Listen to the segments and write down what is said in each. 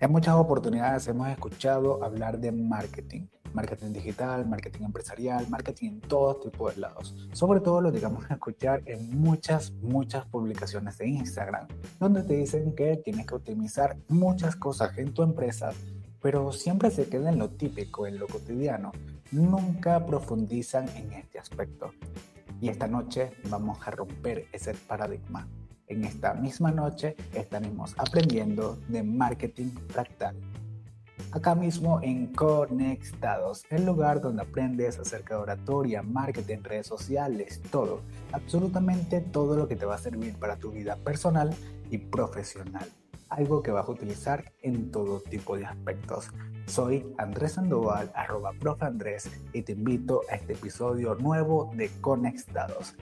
En muchas oportunidades hemos escuchado hablar de marketing, marketing digital, marketing empresarial, marketing en todo tipo de lados. Sobre todo lo digamos a escuchar en muchas, muchas publicaciones de Instagram, donde te dicen que tienes que optimizar muchas cosas en tu empresa, pero siempre se queda en lo típico, en lo cotidiano. Nunca profundizan en este aspecto. Y esta noche vamos a romper ese paradigma. En esta misma noche estaremos aprendiendo de marketing fractal. Acá mismo en Conectados, el lugar donde aprendes acerca de oratoria, marketing, redes sociales, todo, absolutamente todo lo que te va a servir para tu vida personal y profesional. Algo que vas a utilizar en todo tipo de aspectos. Soy Andrés Sandoval, arroba profe Andrés, y te invito a este episodio nuevo de Conectados.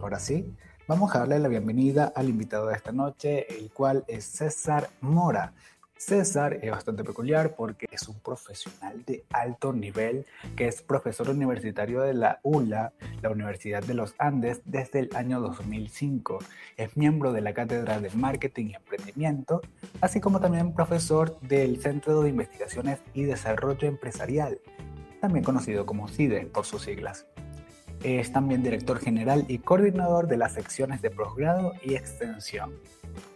Ahora sí, Vamos a darle la bienvenida al invitado de esta noche, el cual es César Mora. César es bastante peculiar porque es un profesional de alto nivel que es profesor universitario de la ULA, la Universidad de los Andes, desde el año 2005. Es miembro de la Cátedra de Marketing y Emprendimiento, así como también profesor del Centro de Investigaciones y Desarrollo Empresarial, también conocido como CIDE por sus siglas. Es también director general y coordinador de las secciones de posgrado y extensión.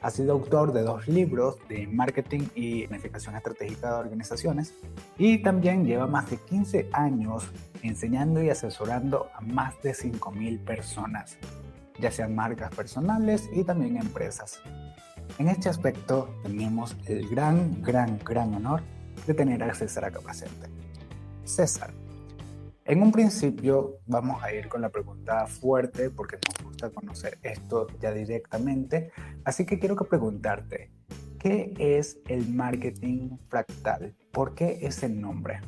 Ha sido autor de dos libros de marketing y planificación estratégica de organizaciones y también lleva más de 15 años enseñando y asesorando a más de 5.000 personas, ya sean marcas personales y también empresas. En este aspecto tenemos el gran, gran, gran honor de tener a César acá. César, en un principio vamos a ir con la pregunta fuerte porque nos gusta conocer esto ya directamente. Así que quiero que preguntarte, ¿qué es el marketing fractal? ¿Por qué ese nombre?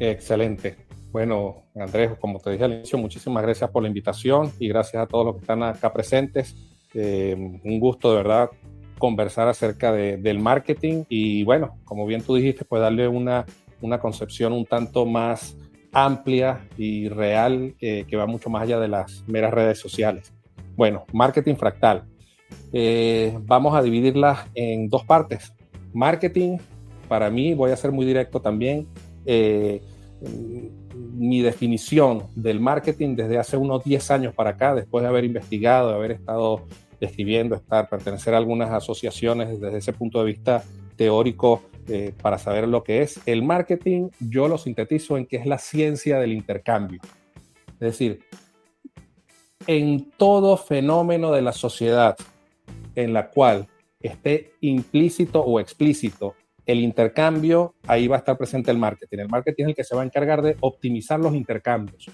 Excelente. Bueno, Andrés, como te dije al inicio, muchísimas gracias por la invitación y gracias a todos los que están acá presentes. Eh, un gusto de verdad conversar acerca del marketing y bueno, como bien tú dijiste, pues darle una, una concepción un tanto más amplia y real que va mucho más allá de las meras redes sociales. Bueno, marketing fractal. Eh, vamos a dividirla en dos partes. Marketing, para mí, voy a ser muy directo también. Eh, mi definición del marketing desde hace unos 10 años para acá, después de haber investigado, de haber estado escribiendo, estar, pertenecer a algunas asociaciones desde ese punto de vista teórico eh, para saber lo que es. El marketing yo lo sintetizo en que es la ciencia del intercambio. Es decir, en todo fenómeno de la sociedad en la cual esté implícito o explícito el intercambio, ahí va a estar presente el marketing. El marketing es el que se va a encargar de optimizar los intercambios.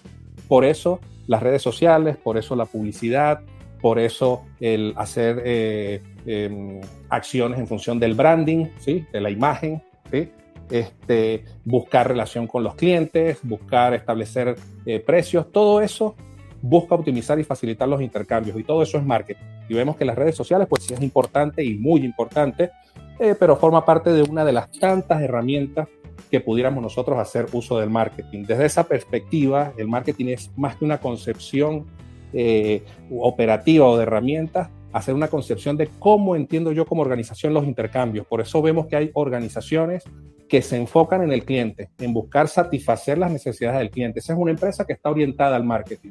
Por eso las redes sociales, por eso la publicidad, por eso el hacer eh, em, acciones en función del branding, ¿sí? de la imagen, ¿sí? este, buscar relación con los clientes, buscar establecer eh, precios, todo eso busca optimizar y facilitar los intercambios y todo eso es marketing. Y vemos que las redes sociales pues sí es importante y muy importante, eh, pero forma parte de una de las tantas herramientas que pudiéramos nosotros hacer uso del marketing. Desde esa perspectiva, el marketing es más que una concepción eh, operativa o de herramientas, hacer una concepción de cómo entiendo yo como organización los intercambios. Por eso vemos que hay organizaciones que se enfocan en el cliente, en buscar satisfacer las necesidades del cliente. Esa es una empresa que está orientada al marketing.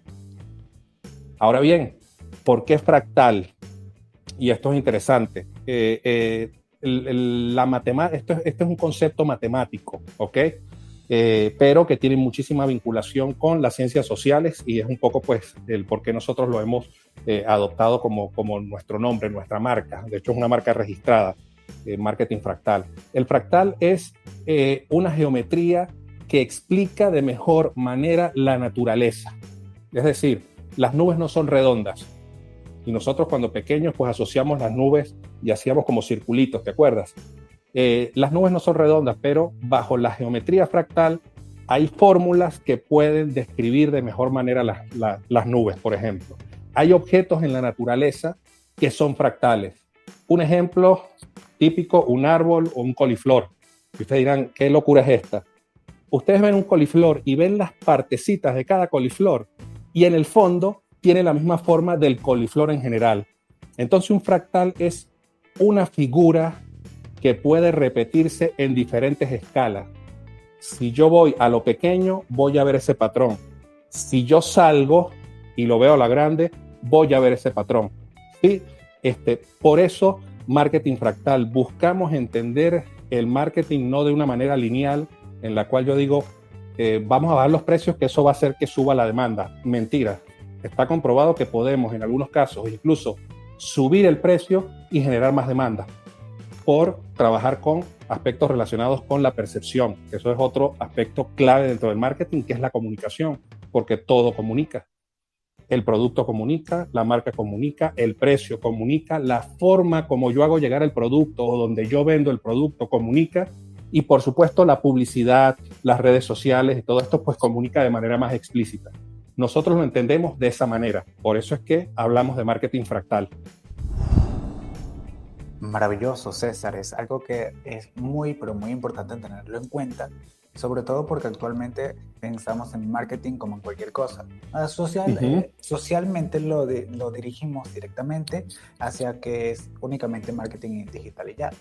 Ahora bien, ¿por qué fractal? Y esto es interesante. Eh, eh, la esto, esto es un concepto matemático, ¿ok? Eh, pero que tiene muchísima vinculación con las ciencias sociales y es un poco pues el por qué nosotros lo hemos eh, adoptado como, como nuestro nombre, nuestra marca. De hecho es una marca registrada, eh, Marketing Fractal. El fractal es una geometría que explica de mejor manera la naturaleza. Es decir, las nubes no son redondas. Y nosotros cuando pequeños pues asociamos las nubes y hacíamos como circulitos, ¿te acuerdas? Eh, las nubes no son redondas, pero bajo la geometría fractal hay fórmulas que pueden describir de mejor manera las nubes, por ejemplo. Hay objetos en la naturaleza que son fractales. Un ejemplo típico, un árbol o un coliflor. Ustedes dirán, ¿qué locura es esta? Ustedes ven un coliflor y ven las partecitas de cada coliflor y en el fondo tiene la misma forma del coliflor en general. Entonces un fractal es una figura que puede repetirse en diferentes escalas. Si yo voy a lo pequeño, voy a ver ese patrón. Si yo salgo y lo veo a la grande, voy a ver ese patrón. ¿Sí? Este, por eso, marketing fractal, buscamos entender el marketing no de una manera lineal, en la cual yo digo, eh, vamos a bajar los precios, que eso va a hacer que suba la demanda. Mentira. Está comprobado que podemos, en algunos casos, incluso subir el precio y generar más demanda por trabajar con aspectos relacionados con la percepción. Eso es otro aspecto clave dentro del marketing, que es la comunicación, porque todo comunica. El producto comunica, la marca comunica, el precio comunica, la forma como yo hago llegar el producto o donde yo vendo el producto comunica y por supuesto la publicidad, las redes sociales y todo esto pues comunica de manera más explícita. Nosotros lo entendemos de esa manera, por eso es que hablamos de marketing fractal. Maravilloso, César. Es algo que es muy, pero muy importante tenerlo en cuenta, sobre todo porque actualmente pensamos en marketing como en cualquier cosa. Ah, social, eh, socialmente lo, lo dirigimos directamente hacia que es únicamente marketing digital y ya,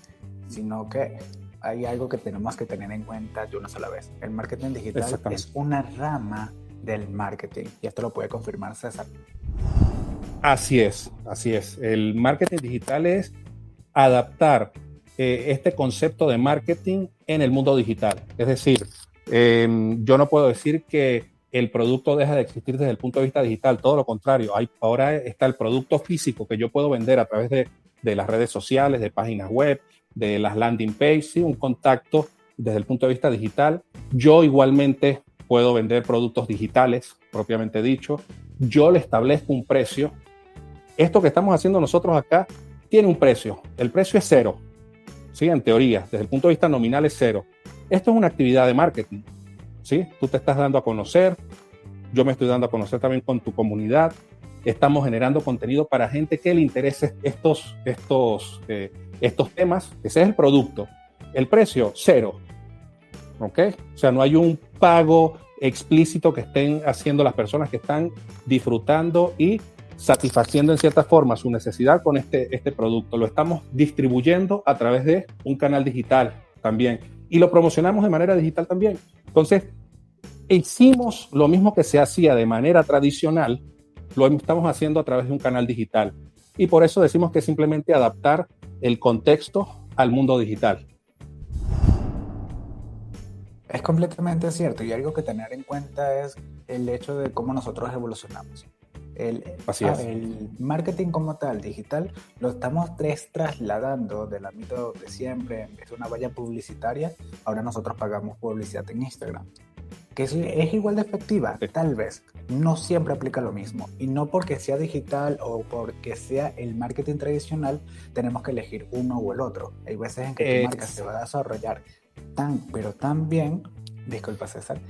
sino que hay algo que tenemos que tener en cuenta de una sola vez. El marketing digital es una rama del marketing y esto lo puede confirmar César. Así es, así es. El marketing digital es adaptar eh, este concepto de marketing en el mundo digital. Es decir, em, yo no puedo decir que el producto deja de existir desde el punto de vista digital, todo lo contrario, hay, ahora está el producto físico que yo puedo vender a través de, las redes sociales, de páginas web, de las landing pages, un contacto desde el punto de vista digital. Yo igualmente puedo vender productos digitales, propiamente dicho. Yo le establezco un precio. Esto que estamos haciendo nosotros acá tiene un precio. El precio es cero. ¿sí? En teoría, desde el punto de vista nominal es cero. Esto es una actividad de marketing. ¿sí? Tú te estás dando a conocer, yo me estoy dando a conocer también con tu comunidad. Estamos generando contenido para gente que le interese estos, estos, eh, estos temas. Ese es el producto. El precio, cero. ¿Ok? O sea, no hay un pago explícito que estén haciendo las personas que están disfrutando y satisfaciendo en cierta forma su necesidad con este, este producto. Lo estamos distribuyendo a través de un canal digital también y lo promocionamos de manera digital también. Entonces, hicimos lo mismo que se hacía de manera tradicional, lo estamos haciendo a través de un canal digital. Y por eso decimos que simplemente adaptar el contexto al mundo digital. Es completamente cierto y algo que tener en cuenta es el hecho de cómo nosotros evolucionamos. El, el, marketing como tal, digital, lo estamos tres trasladando del ámbito de siempre, en vez de una valla publicitaria, ahora nosotros pagamos publicidad en Instagram. Que es, es igual de efectiva, tal vez, no siempre aplica lo mismo. Y no porque sea digital o porque sea el marketing tradicional, tenemos que elegir uno o el otro. Hay veces en que tu marca se va a desarrollar tan, pero tan bien, disculpa César,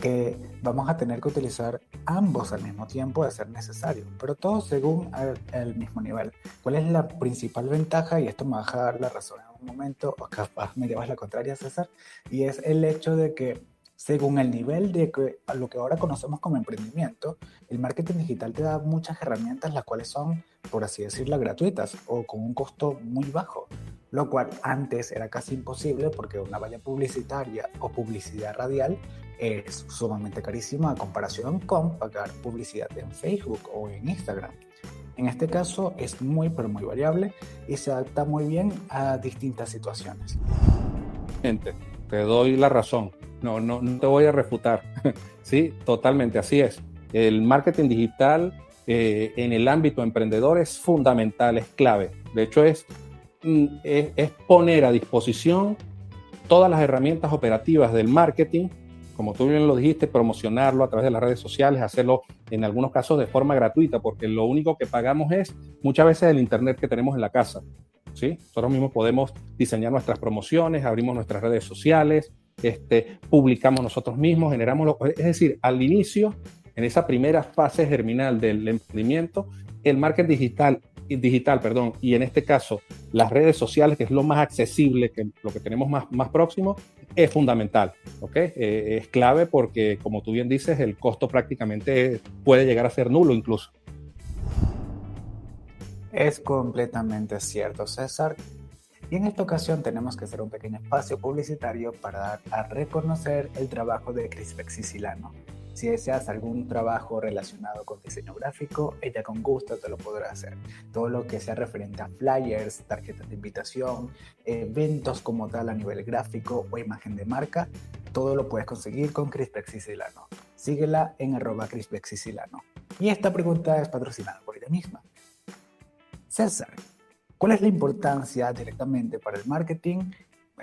que vamos a tener que utilizar ambos al mismo tiempo de ser necesario, pero todo según el, mismo nivel. ¿Cuál es la principal ventaja? Y esto me va a dar la razón en un momento, o capaz me llevas la contraria, César, y es el hecho de que según el nivel de que, lo que ahora conocemos como emprendimiento, el marketing digital te da muchas herramientas, las cuales son, por así decirlo, gratuitas o con un costo muy bajo, lo cual antes era casi imposible porque una valla publicitaria o publicidad radial es sumamente carísima a comparación con pagar publicidad en Facebook o en Instagram. En este caso es muy pero muy variable y se adapta muy bien a distintas situaciones. Gente, te doy la razón. No, no, no te voy a refutar. sí, totalmente así es. El marketing digital eh, en el ámbito emprendedor es fundamental, es clave. De hecho, es, mm, es poner a disposición todas las herramientas operativas del marketing como tú bien lo dijiste, promocionarlo a través de las redes sociales, hacerlo en algunos casos de forma gratuita, porque lo único que pagamos es muchas veces el Internet que tenemos en la casa. ¿sí? Nosotros mismos podemos diseñar nuestras promociones, abrimos nuestras redes sociales, este, publicamos nosotros mismos, generamos, es decir, al inicio, en esa primera fase germinal del emprendimiento, el marketing digital digital, perdón, y en este caso las redes sociales, que es lo más accesible, que lo que tenemos más, más próximo, es fundamental, ¿ok? Eh, es clave porque, como tú bien dices, el costo prácticamente puede llegar a ser nulo incluso. Es completamente cierto, César. Y en esta ocasión tenemos que hacer un pequeño espacio publicitario para dar a reconocer el trabajo de Crispex Sicilano. Si deseas algún trabajo relacionado con diseño gráfico, ella con gusto te lo podrá hacer. Todo lo que sea referente a flyers, tarjetas de invitación, eventos como tal a nivel gráfico o imagen de marca, todo lo puedes conseguir con Crispex Sicilano. Síguela en arroba Crispex Sicilano. Y esta pregunta es patrocinada por ella misma. César, ¿cuál es la importancia directamente para el marketing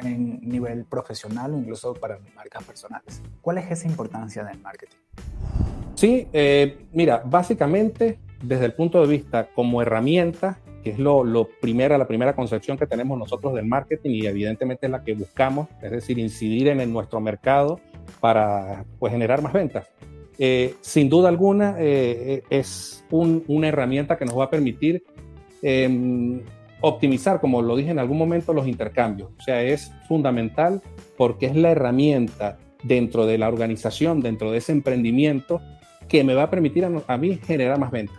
en nivel profesional o incluso para marcas personales? ¿Cuál es esa importancia del marketing? Sí, eh, mira, básicamente desde el punto de vista como herramienta, que es lo, lo primera, la primera concepción que tenemos nosotros del marketing y evidentemente es la que buscamos, es decir, incidir en, nuestro mercado para pues, generar más ventas. Eh, sin duda alguna eh, es una herramienta que nos va a permitir em, optimizar, como lo dije en algún momento, los intercambios. O sea, es fundamental porque es la herramienta dentro de la organización, dentro de ese emprendimiento, que me va a permitir a, mí generar más ventas,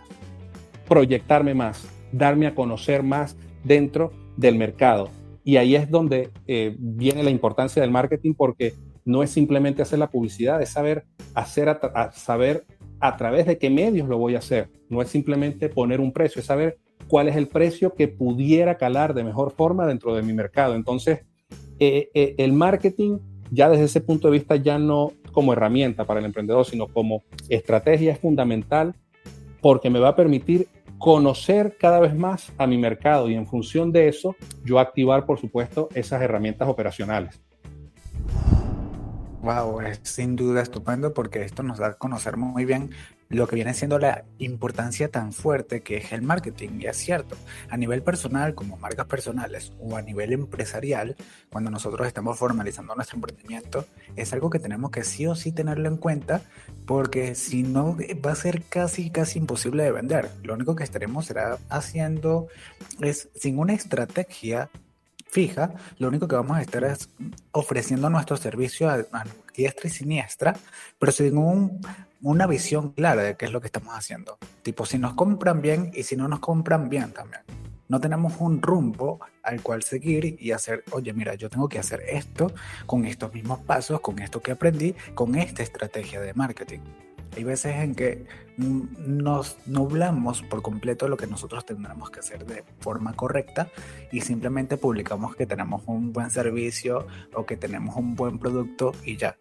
proyectarme más, darme a conocer más dentro del mercado. Y ahí es donde eh, viene la importancia del marketing porque no es simplemente hacer la publicidad, es saber hacer a, saber a través de qué medios lo voy a hacer. No es simplemente poner un precio, es saber cuál es el precio que pudiera calar de mejor forma dentro de mi mercado. Entonces, eh, eh, el marketing ya desde ese punto de vista ya no como herramienta para el emprendedor, sino como estrategia es fundamental porque me va a permitir conocer cada vez más a mi mercado y en función de eso yo activar, por supuesto, esas herramientas operacionales. Wow, es sin duda estupendo porque esto nos da a conocer muy bien lo que viene siendo la importancia tan fuerte que es el marketing. Y es cierto, a nivel personal, como marcas personales o a nivel empresarial, cuando nosotros estamos formalizando nuestro emprendimiento, es algo que tenemos que sí o sí tenerlo en cuenta porque si no va a ser casi, casi imposible de vender. Lo único que estaremos será haciendo es sin una estrategia fija, lo único que vamos a estar es ofreciendo nuestro servicio a, diestra y siniestra, pero sin una visión clara de qué es lo que estamos haciendo. Tipo, si nos compran bien y si no nos compran bien también. No tenemos un rumbo al cual seguir y hacer, oye, mira, yo tengo que hacer esto con estos mismos pasos, con esto que aprendí, con esta estrategia de marketing. Hay veces en que nos nublamos por completo lo que nosotros tendremos que hacer de forma correcta y simplemente publicamos que tenemos un buen servicio o que tenemos un buen producto y ya.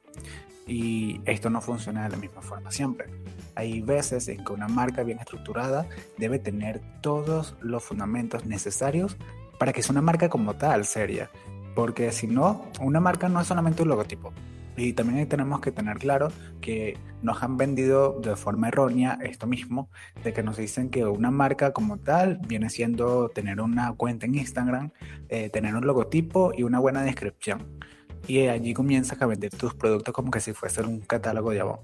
Y esto no funciona de la misma forma siempre. Hay veces en que una marca bien estructurada debe tener todos los fundamentos necesarios para que sea una marca como tal seria. Porque si no, una marca no es solamente un logotipo. Y también tenemos que tener claro que nos han vendido de forma errónea esto mismo, de que nos dicen que una marca como tal viene siendo tener una cuenta en Instagram, eh, tener un logotipo y una buena descripción. Y allí comienzas a vender tus productos como que si fuese un catálogo de Avon.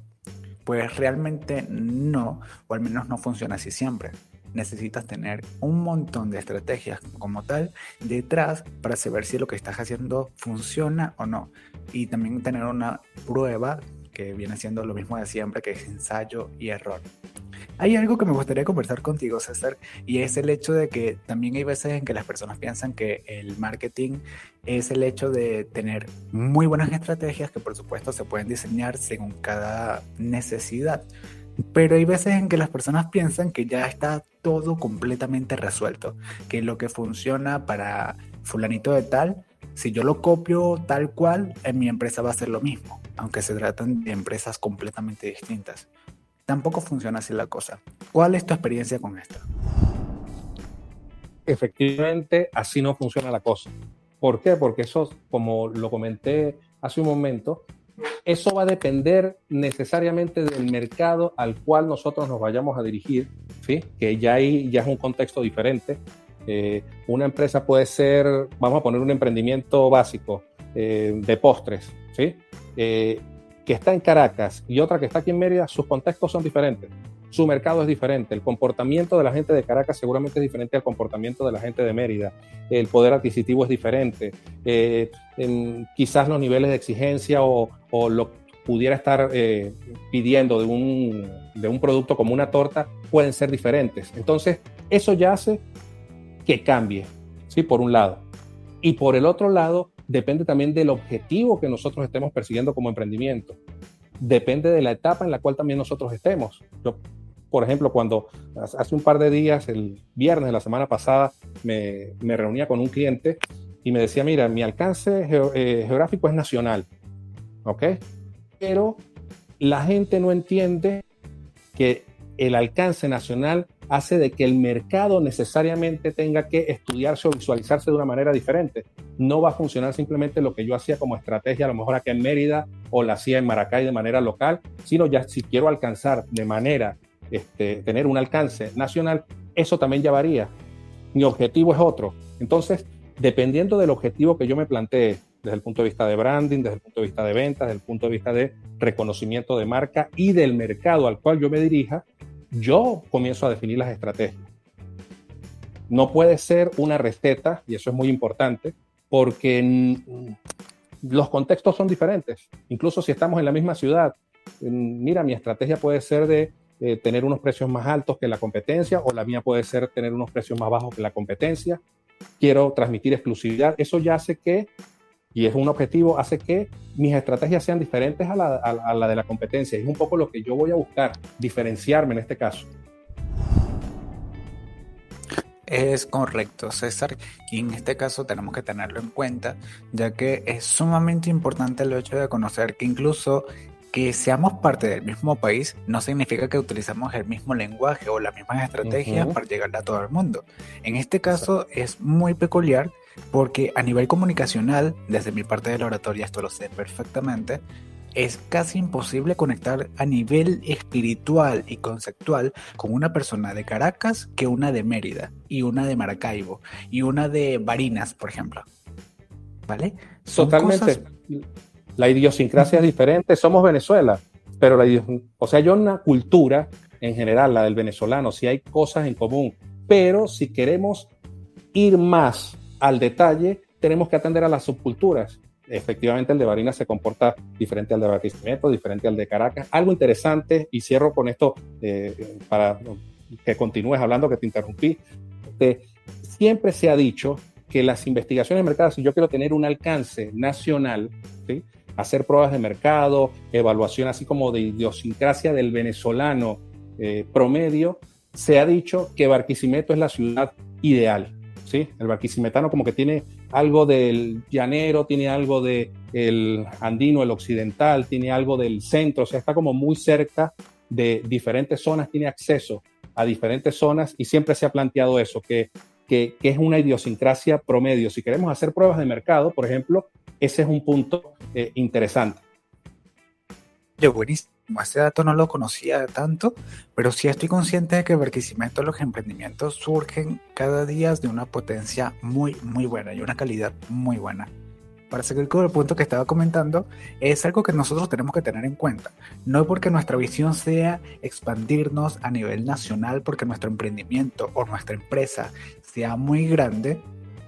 Pues realmente no, o al menos no funciona así siempre necesitas tener un montón de estrategias como tal detrás para saber si lo que estás haciendo funciona o no. Y también tener una prueba que viene siendo lo mismo de siempre, que es ensayo y error. Hay algo que me gustaría conversar contigo, César, y es el hecho de que también hay veces en que las personas piensan que el marketing es el hecho de tener muy buenas estrategias que por supuesto se pueden diseñar según cada necesidad. Pero hay veces en que las personas piensan que ya está todo completamente resuelto, que lo que funciona para fulanito de tal, si yo lo copio tal cual, en mi empresa va a ser lo mismo, aunque se tratan de empresas completamente distintas. Tampoco funciona así la cosa. ¿Cuál es tu experiencia con esto? Efectivamente, así no funciona la cosa. ¿Por qué? Porque eso, como lo comenté hace un momento, eso va a depender necesariamente del mercado al cual nosotros nos vayamos a dirigir, ¿sí? que ya ahí ya es un contexto diferente. Eh, una empresa puede ser, vamos a poner un emprendimiento básico eh, de postres, ¿sí? Eh, que está en Caracas y otra que está aquí en Mérida, sus contextos son diferentes su mercado es diferente, el comportamiento de la gente de Caracas seguramente es diferente al comportamiento de la gente de Mérida, el poder adquisitivo es diferente, eh, quizás los niveles de exigencia o, lo pudiera estar eh, pidiendo de un, de un producto como una torta pueden ser diferentes. Entonces, eso ya hace que cambie, ¿sí? Por un lado. Y por el otro lado, depende también del objetivo que nosotros estemos persiguiendo como emprendimiento. Depende de la etapa en la cual también nosotros estemos. Yo, por ejemplo, cuando hace un par de días, el viernes de la semana pasada, me, reunía con un cliente y me decía, mira, mi alcance eh, geográfico es nacional, ¿ok? Pero la gente no entiende que el alcance nacional hace de que el mercado necesariamente tenga que estudiarse o visualizarse de una manera diferente. No va a funcionar simplemente lo que yo hacía como estrategia, a lo mejor aquí en Mérida o la hacía en Maracay de manera local, sino ya si quiero alcanzar de manera, este, tener un alcance nacional, eso también ya varía. Mi objetivo es otro. Entonces, dependiendo del objetivo que yo me plantee, desde el punto de vista de branding, desde el punto de vista de ventas, desde el punto de vista de reconocimiento de marca y del mercado al cual yo me dirija, yo comienzo a definir las estrategias. No puede ser una receta, y eso es muy importante, porque los contextos son diferentes. Incluso si estamos en la misma ciudad, mira, mi estrategia puede ser de eh, tener unos precios más altos que la competencia o la mía puede ser tener unos precios más bajos que la competencia. Quiero transmitir exclusividad. Eso ya hace que y es un objetivo, hace que mis estrategias sean diferentes a la, de la competencia. Es un poco lo que yo voy a buscar, diferenciarme en este caso. Es correcto, César, y en este caso tenemos que tenerlo en cuenta, ya que es sumamente importante el hecho de conocer que incluso que seamos parte del mismo país no significa que utilicemos el mismo lenguaje o las mismas estrategias para llegar a todo el mundo. En este caso es muy peculiar porque a nivel comunicacional, desde mi parte de la oratoria, esto lo sé perfectamente, es casi imposible conectar a nivel espiritual y conceptual con una persona de Caracas que una de Mérida, y una de Maracaibo, y una de Barinas, por ejemplo. ¿Vale? Totalmente. La idiosincrasia es diferente, somos Venezuela, pero la o sea, hay una cultura en general, la del venezolano, si hay cosas en común, pero si queremos ir más al detalle, tenemos que atender a las subculturas. Efectivamente, el de Barinas se comporta diferente al de Barquisimeto, diferente al de Caracas. Algo interesante, y cierro con esto eh, para que continúes hablando, que te interrumpí. siempre se ha dicho que las investigaciones de mercado, si yo quiero tener un alcance nacional, hacer pruebas de mercado, evaluación así como de idiosincrasia del venezolano eh, promedio, se ha dicho que Barquisimeto es la ciudad ideal. El barquisimetano como que tiene algo del llanero, tiene algo del el andino, el occidental, tiene algo del centro, o sea, está como muy cerca de diferentes zonas, tiene acceso a diferentes zonas y siempre se ha planteado eso, que, que, es una idiosincrasia promedio. Si queremos hacer pruebas de mercado, por ejemplo, ese es un punto eh, interesante. Yo, buenísimo. Ese dato no lo conocía tanto, pero sí estoy consciente de que Barquisimeto los emprendimientos surgen cada día de una potencia muy, muy buena y una calidad muy buena. Para seguir con el punto que estaba comentando, es algo que nosotros tenemos que tener en cuenta. No porque nuestra visión sea expandirnos a nivel nacional, porque nuestro emprendimiento o nuestra empresa sea muy grande,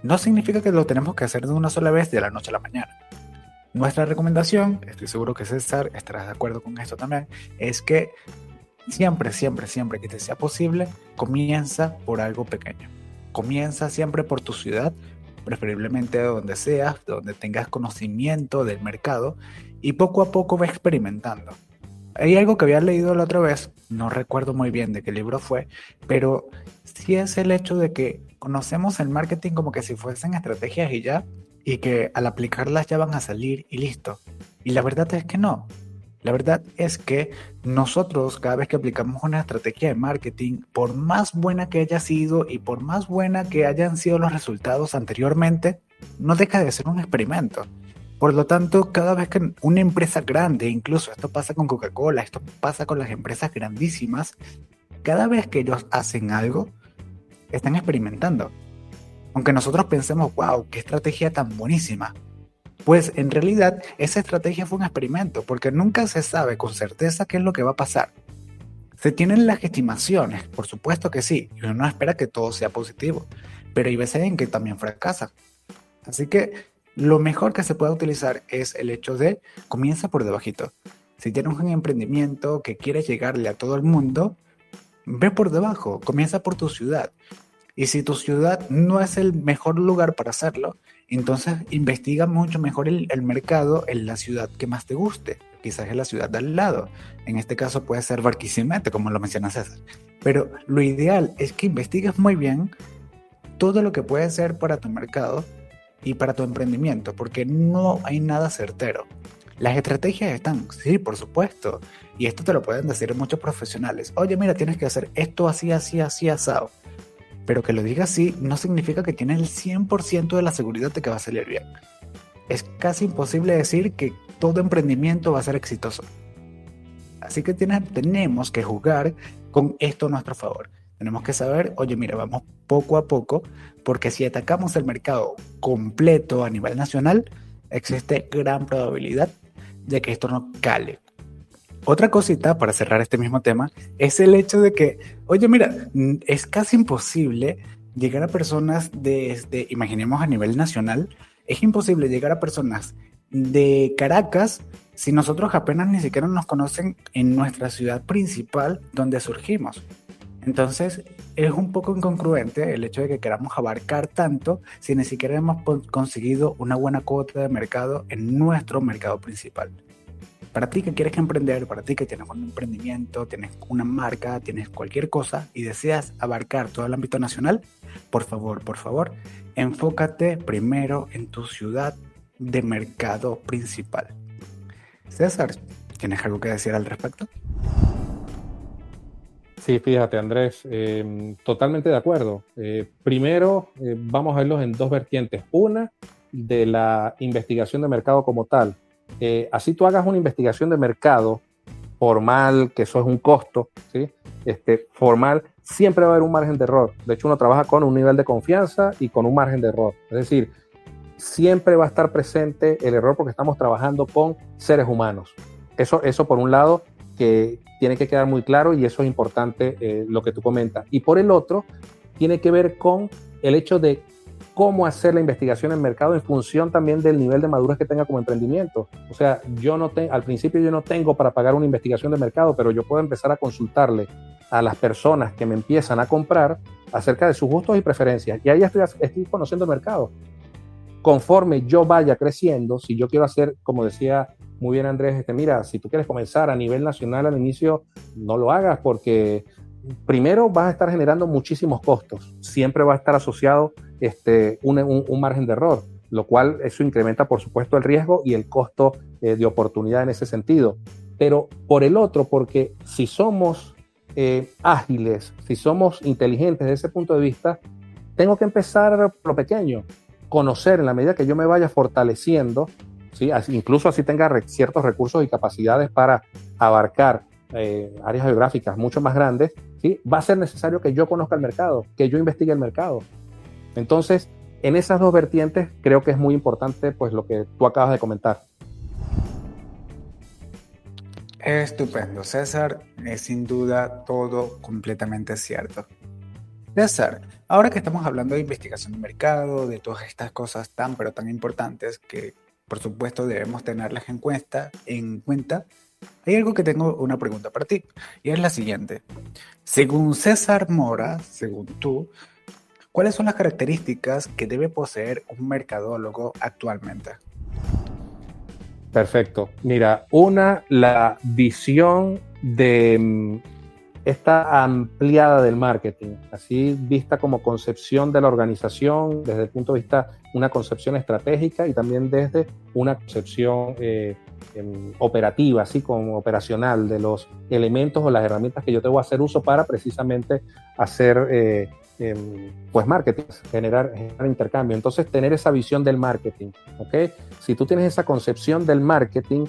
no significa que lo tenemos que hacer de una sola vez de la noche a la mañana. Nuestra recomendación, estoy seguro que César estará de acuerdo con esto también, es que siempre, siempre, siempre que te sea posible, comienza por algo pequeño. Comienza siempre por tu ciudad, preferiblemente donde seas, donde tengas conocimiento del mercado y poco a poco va experimentando. Hay algo que había leído la otra vez, no recuerdo muy bien de qué libro fue, pero sí es el hecho de que conocemos el marketing como que si fuesen estrategias y ya, y que al aplicarlas ya van a salir y listo. Y la verdad es que no. La verdad es que nosotros cada vez que aplicamos una estrategia de marketing, por más buena que haya sido y por más buena que hayan sido los resultados anteriormente, no deja de ser un experimento. Por lo tanto, cada vez que una empresa grande, incluso esto pasa con Coca-Cola, esto pasa con las empresas grandísimas, cada vez que ellos hacen algo, están experimentando. Aunque nosotros pensemos, wow, qué estrategia tan buenísima. Pues en realidad esa estrategia fue un experimento, porque nunca se sabe con certeza qué es lo que va a pasar. Se tienen las estimaciones, por supuesto que sí, y uno espera que todo sea positivo, pero hay veces en que también fracasa. Así que lo mejor que se puede utilizar es el hecho de comienza por debajito. Si tienes un emprendimiento que quieres llegarle a todo el mundo, ve por debajo, comienza por tu ciudad. Y si tu ciudad no es el mejor lugar para hacerlo, entonces investiga mucho mejor el, mercado en la ciudad que más te guste. Quizás es la ciudad de al lado. En este caso puede ser Barquisimeto, como lo menciona César. Pero lo ideal es que investigues muy bien todo lo que puede ser para tu mercado y para tu emprendimiento, porque no hay nada certero. Las estrategias están, sí, por supuesto. Y esto te lo pueden decir muchos profesionales. Oye, mira, tienes que hacer esto así, así, así, asado. Pero que lo diga así no significa que tienes el 100% de la seguridad de que va a salir bien. Es casi imposible decir que todo emprendimiento va a ser exitoso. Así que tenemos que jugar con esto a nuestro favor. Tenemos que saber, oye, mira, vamos poco a poco, porque si atacamos el mercado completo a nivel nacional, existe gran probabilidad de que esto no cale. Otra cosita para cerrar este mismo tema es el hecho de que, oye, mira, es casi imposible llegar a personas desde, imaginemos a nivel nacional, es imposible llegar a personas de Caracas si nosotros apenas ni siquiera nos conocen en nuestra ciudad principal donde surgimos. Entonces, es un poco incongruente el hecho de que queramos abarcar tanto si ni siquiera hemos conseguido una buena cuota de mercado en nuestro mercado principal. Para ti que quieres emprender, para ti que tienes un emprendimiento, tienes una marca, tienes cualquier cosa y deseas abarcar todo el ámbito nacional, por favor, por favor, enfócate primero en tu ciudad de mercado principal. César, ¿tienes algo que decir al respecto? Sí, fíjate Andrés, em, totalmente de acuerdo. Eh, primero, eh, vamos a verlos en dos vertientes. Una, de la investigación de mercado como tal. Eh, así tú hagas una investigación de mercado formal, que eso es un costo, ¿sí? este, formal, siempre va a haber un margen de error. De hecho, uno trabaja con un nivel de confianza y con un margen de error. Es decir, siempre va a estar presente el error porque estamos trabajando con seres humanos. Eso, eso por un lado, que tiene que quedar muy claro y eso es importante eh, lo que tú comentas. Y por el otro, tiene que ver con el hecho de cómo hacer la investigación en mercado en función también del nivel de madurez que tenga como emprendimiento. O sea, yo no tengo, al principio yo no tengo para pagar una investigación de mercado, pero yo puedo empezar a consultarle a las personas que me empiezan a comprar acerca de sus gustos y preferencias. Y ahí estoy, estoy conociendo el mercado. Conforme yo vaya creciendo, si yo quiero hacer, como decía muy bien Andrés, este, mira, si tú quieres comenzar a nivel nacional al inicio, no lo hagas porque primero vas a estar generando muchísimos costos, siempre va a estar asociado este, un, margen de error, lo cual eso incrementa por supuesto el riesgo y el costo eh, de oportunidad en ese sentido. Pero por el otro, porque si somos eh, ágiles, si somos inteligentes desde ese punto de vista, tengo que empezar por lo pequeño, conocer en la medida que yo me vaya fortaleciendo incluso así tenga ciertos recursos y capacidades para abarcar eh, áreas geográficas mucho más grandes, ¿sí? va a ser necesario que yo conozca el mercado, que yo investigue el mercado. Entonces, en esas dos vertientes creo que es muy importante pues lo que tú acabas de comentar. Estupendo, César. Es sin duda todo completamente cierto. César, ahora que estamos hablando de investigación de mercado, de todas estas cosas tan pero tan importantes que por supuesto debemos tenerlas en cuenta, en cuenta. Hay algo que tengo una pregunta para ti y es la siguiente. Según César Mora, según tú, ¿cuáles son las características que debe poseer un mercadólogo actualmente? Perfecto. Mira, una, la visión de mm, esta ampliada del marketing, así vista como concepción de la organización desde el punto de vista una concepción estratégica y también desde una concepción eh, em, operativa, así como operacional de los elementos o las herramientas que yo tengo que hacer uso para precisamente hacer eh, em, pues marketing, generar, generar, intercambio. Entonces tener esa visión del marketing, ¿ok? Si tú tienes esa concepción del marketing,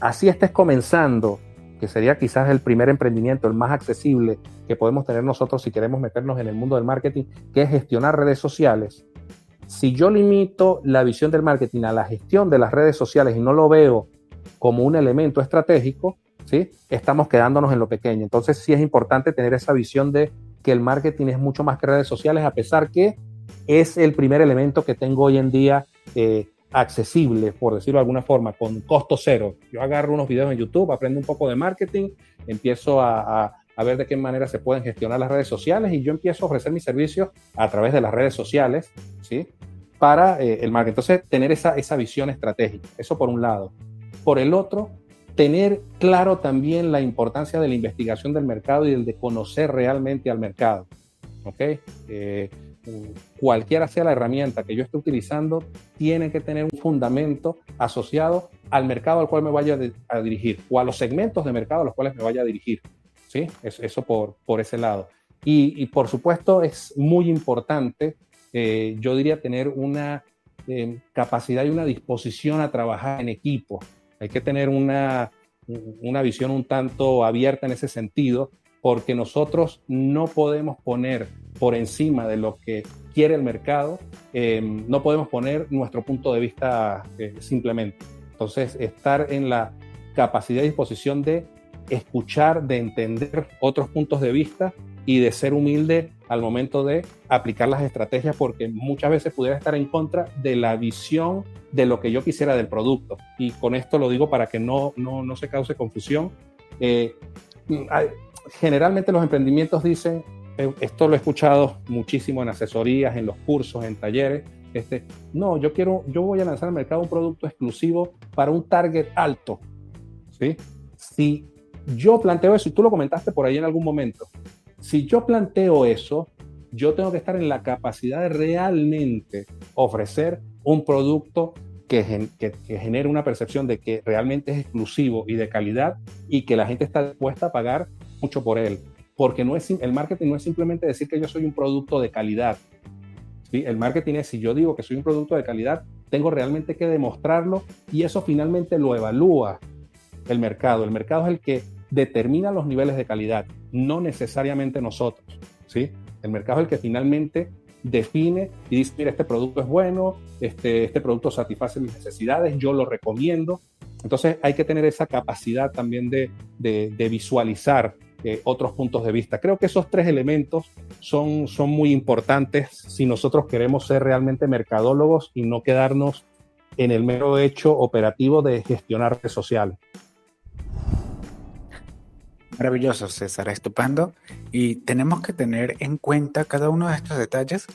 así estés comenzando que sería quizás el primer emprendimiento, el más accesible que podemos tener nosotros si queremos meternos en el mundo del marketing, que es gestionar redes sociales. Si yo limito la visión del marketing a la gestión de las redes sociales y no lo veo como un elemento estratégico, ¿sí? estamos quedándonos en lo pequeño. Entonces sí es importante tener esa visión de que el marketing es mucho más que redes sociales, a pesar que es el primer elemento que tengo hoy en día eh, accesible, por decirlo de alguna forma, con costo cero. Yo agarro unos videos en YouTube, aprendo un poco de marketing, empiezo a, a ver de qué manera se pueden gestionar las redes sociales y yo empiezo a ofrecer mis servicios a través de las redes sociales, ¿sí? Para eh, el marketing. Entonces, tener esa, esa visión estratégica, eso por un lado. Por el otro, tener claro también la importancia de la investigación del mercado y el de conocer realmente al mercado. ¿ok? Eh, cualquiera sea la herramienta que yo esté utilizando, tiene que tener un fundamento asociado al mercado al cual me vaya a dirigir o a los segmentos de mercado a los cuales me vaya a dirigir. ¿sí? Eso por, por ese lado. Y, por supuesto es muy importante, eh, yo diría, tener una eh, capacidad y una disposición a trabajar en equipo. Hay que tener una, una visión un tanto abierta en ese sentido, porque nosotros no podemos poner por encima de lo que quiere el mercado, eh, no podemos poner nuestro punto de vista simplemente. Entonces, estar en la capacidad y disposición de escuchar, de entender otros puntos de vista y de ser humilde al momento de aplicar las estrategias, porque muchas veces pudiera estar en contra de la visión de lo que yo quisiera del producto. Y con esto lo digo para que no, no, se cause confusión. Eh, generalmente los emprendimientos dicen, eh, esto lo he escuchado muchísimo en asesorías, en los cursos, en talleres, este, no, yo quiero, yo voy a lanzar al mercado un producto exclusivo para un target alto. ¿sí? Si yo planteo eso, y tú lo comentaste por ahí en algún momento, si yo planteo eso, yo tengo que estar en la capacidad de realmente ofrecer un producto que, que, genere una percepción de que realmente es exclusivo y de calidad y que la gente está dispuesta a pagar mucho por él. Porque no es, el marketing no es simplemente decir que yo soy un producto de calidad. ¿sí? El marketing es, si yo digo que soy un producto de calidad, tengo realmente que demostrarlo y eso finalmente lo evalúa el mercado. El mercado es el que determina los niveles de calidad, no necesariamente nosotros, ¿sí? El mercado es el que finalmente define y dice, mira, este producto es bueno, este, este producto satisface mis necesidades, yo lo recomiendo. Entonces hay que tener esa capacidad también de, de, visualizar eh, otros puntos de vista. Creo que esos tres elementos son, son muy importantes si nosotros queremos ser realmente mercadólogos y no quedarnos en el mero hecho operativo de gestionar redes sociales. Maravilloso, César, estupendo. Y tenemos que tener en cuenta cada uno de estos detalles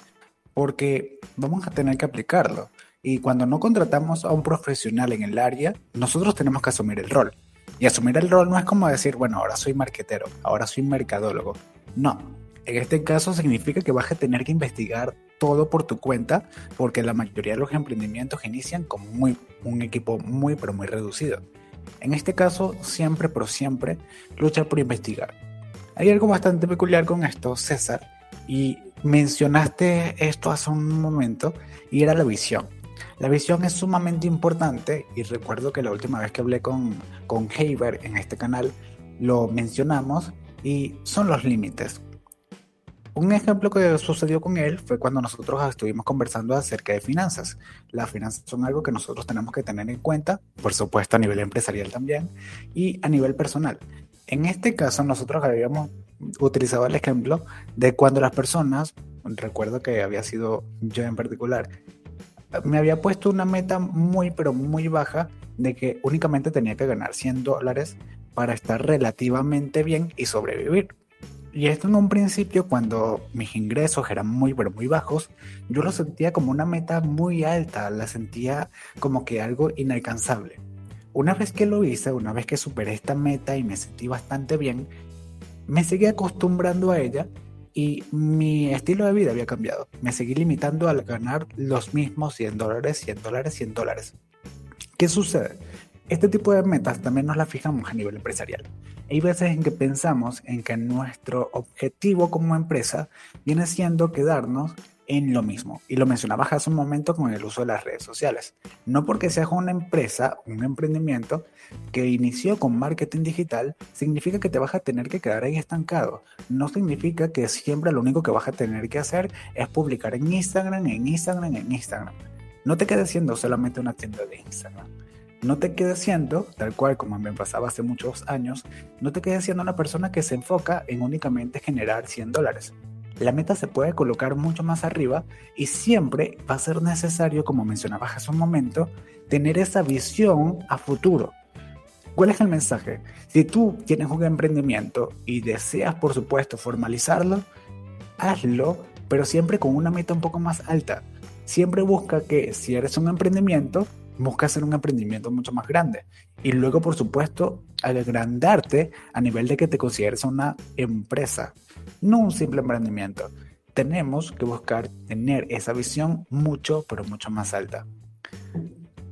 porque vamos a tener que aplicarlo. Y cuando no contratamos a un profesional en el área, nosotros tenemos que asumir el rol. Y asumir el rol no es como decir, bueno, ahora soy marquetero, ahora soy mercadólogo. No, en este caso significa que vas a tener que investigar todo por tu cuenta, porque la mayoría de los emprendimientos inician con muy, un equipo muy, pero muy reducido. En este caso, siempre, pero siempre, luchar por investigar. Hay algo bastante peculiar con esto, César, y mencionaste esto hace un momento, y era la visión. La visión es sumamente importante y recuerdo que la última vez que hablé con, con Haber en este canal lo mencionamos y son los límites. Un ejemplo que sucedió con él fue cuando nosotros estuvimos conversando acerca de finanzas. Las finanzas son algo que nosotros tenemos que tener en cuenta, por supuesto a nivel empresarial también, y a nivel personal. En este caso nosotros habíamos utilizado el ejemplo de cuando las personas, recuerdo que había sido yo en particular, me había puesto una meta muy pero muy baja de que únicamente tenía que ganar 100 dólares para estar relativamente bien y sobrevivir. Y esto en un principio, cuando mis ingresos eran muy, pero muy bajos, yo lo sentía como una meta muy alta, la sentía como que algo inalcanzable. Una vez que lo hice, una vez que superé esta meta y me sentí bastante bien, me seguí acostumbrando a ella y mi estilo de vida había cambiado. Me seguí limitando a ganar los mismos 100 dólares, 100 dólares, 100 dólares. ¿Qué sucede? Este tipo de metas también nos las fijamos a nivel empresarial. Hay veces en que pensamos en que nuestro objetivo como empresa viene siendo quedarnos en lo mismo. Y lo mencionabas hace un momento con el uso de las redes sociales. No porque seas una empresa, un emprendimiento que inició con marketing digital, significa que te vas a tener que quedar ahí estancado. No significa que siempre lo único que vas a tener que hacer es publicar en Instagram, en Instagram, en Instagram. No te quedes siendo solamente una tienda de Instagram no te quedes siendo, tal cual como me pasaba hace muchos años, no te quedes siendo una persona que se enfoca en únicamente generar 100 dólares. La meta se puede colocar mucho más arriba y siempre va a ser necesario, como mencionabas hace un momento, tener esa visión a futuro. ¿Cuál es el mensaje? Si tú tienes un emprendimiento y deseas, por supuesto, formalizarlo, hazlo, pero siempre con una meta un poco más alta. Siempre busca que si eres un emprendimiento, busca hacer un emprendimiento mucho más grande. Y luego, por supuesto, agrandarte a nivel de que te consideres una empresa, no un simple emprendimiento. Tenemos que buscar tener esa visión mucho, pero mucho más alta.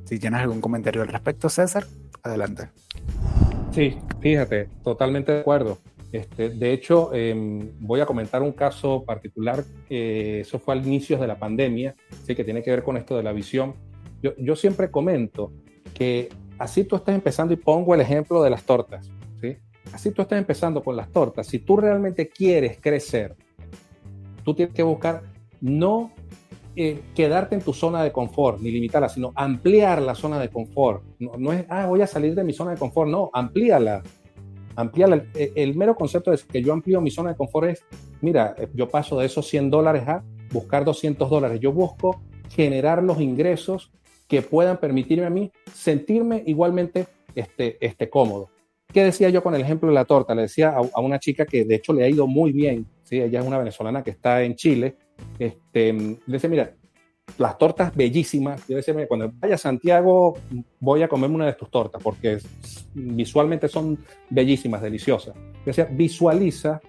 Si tienes algún comentario al respecto, César, adelante. Sí, fíjate, totalmente de acuerdo. Este, de hecho, em, voy a comentar un caso particular, eso fue al inicio de la pandemia, ¿sí? que tiene que ver con esto de la visión. Yo, yo, siempre comento que así tú estás empezando y pongo el ejemplo de las tortas. Así tú estás empezando con las tortas. Si tú realmente quieres crecer, tú tienes que buscar no eh, quedarte en tu zona de confort ni limitarla, sino ampliar la zona de confort. No, no es, ah, voy a salir de mi zona de confort, no, amplíala ampliar el, mero concepto de que yo amplío mi zona de confort es, mira, eh, yo paso de esos 100 dólares a buscar 200 dólares. Yo busco generar los ingresos que puedan permitirme a mí sentirme igualmente este, este cómodo. ¿Qué decía yo con el ejemplo de la torta? Le decía a, una chica que de hecho le ha ido muy bien, ¿sí? ella es una venezolana que está en Chile, este, le decía, mira, las tortas bellísimas. Yo decía, cuando vaya a Santiago, voy a comerme una de tus tortas, porque visualmente son bellísimas, deliciosas. Yo decía, visualiza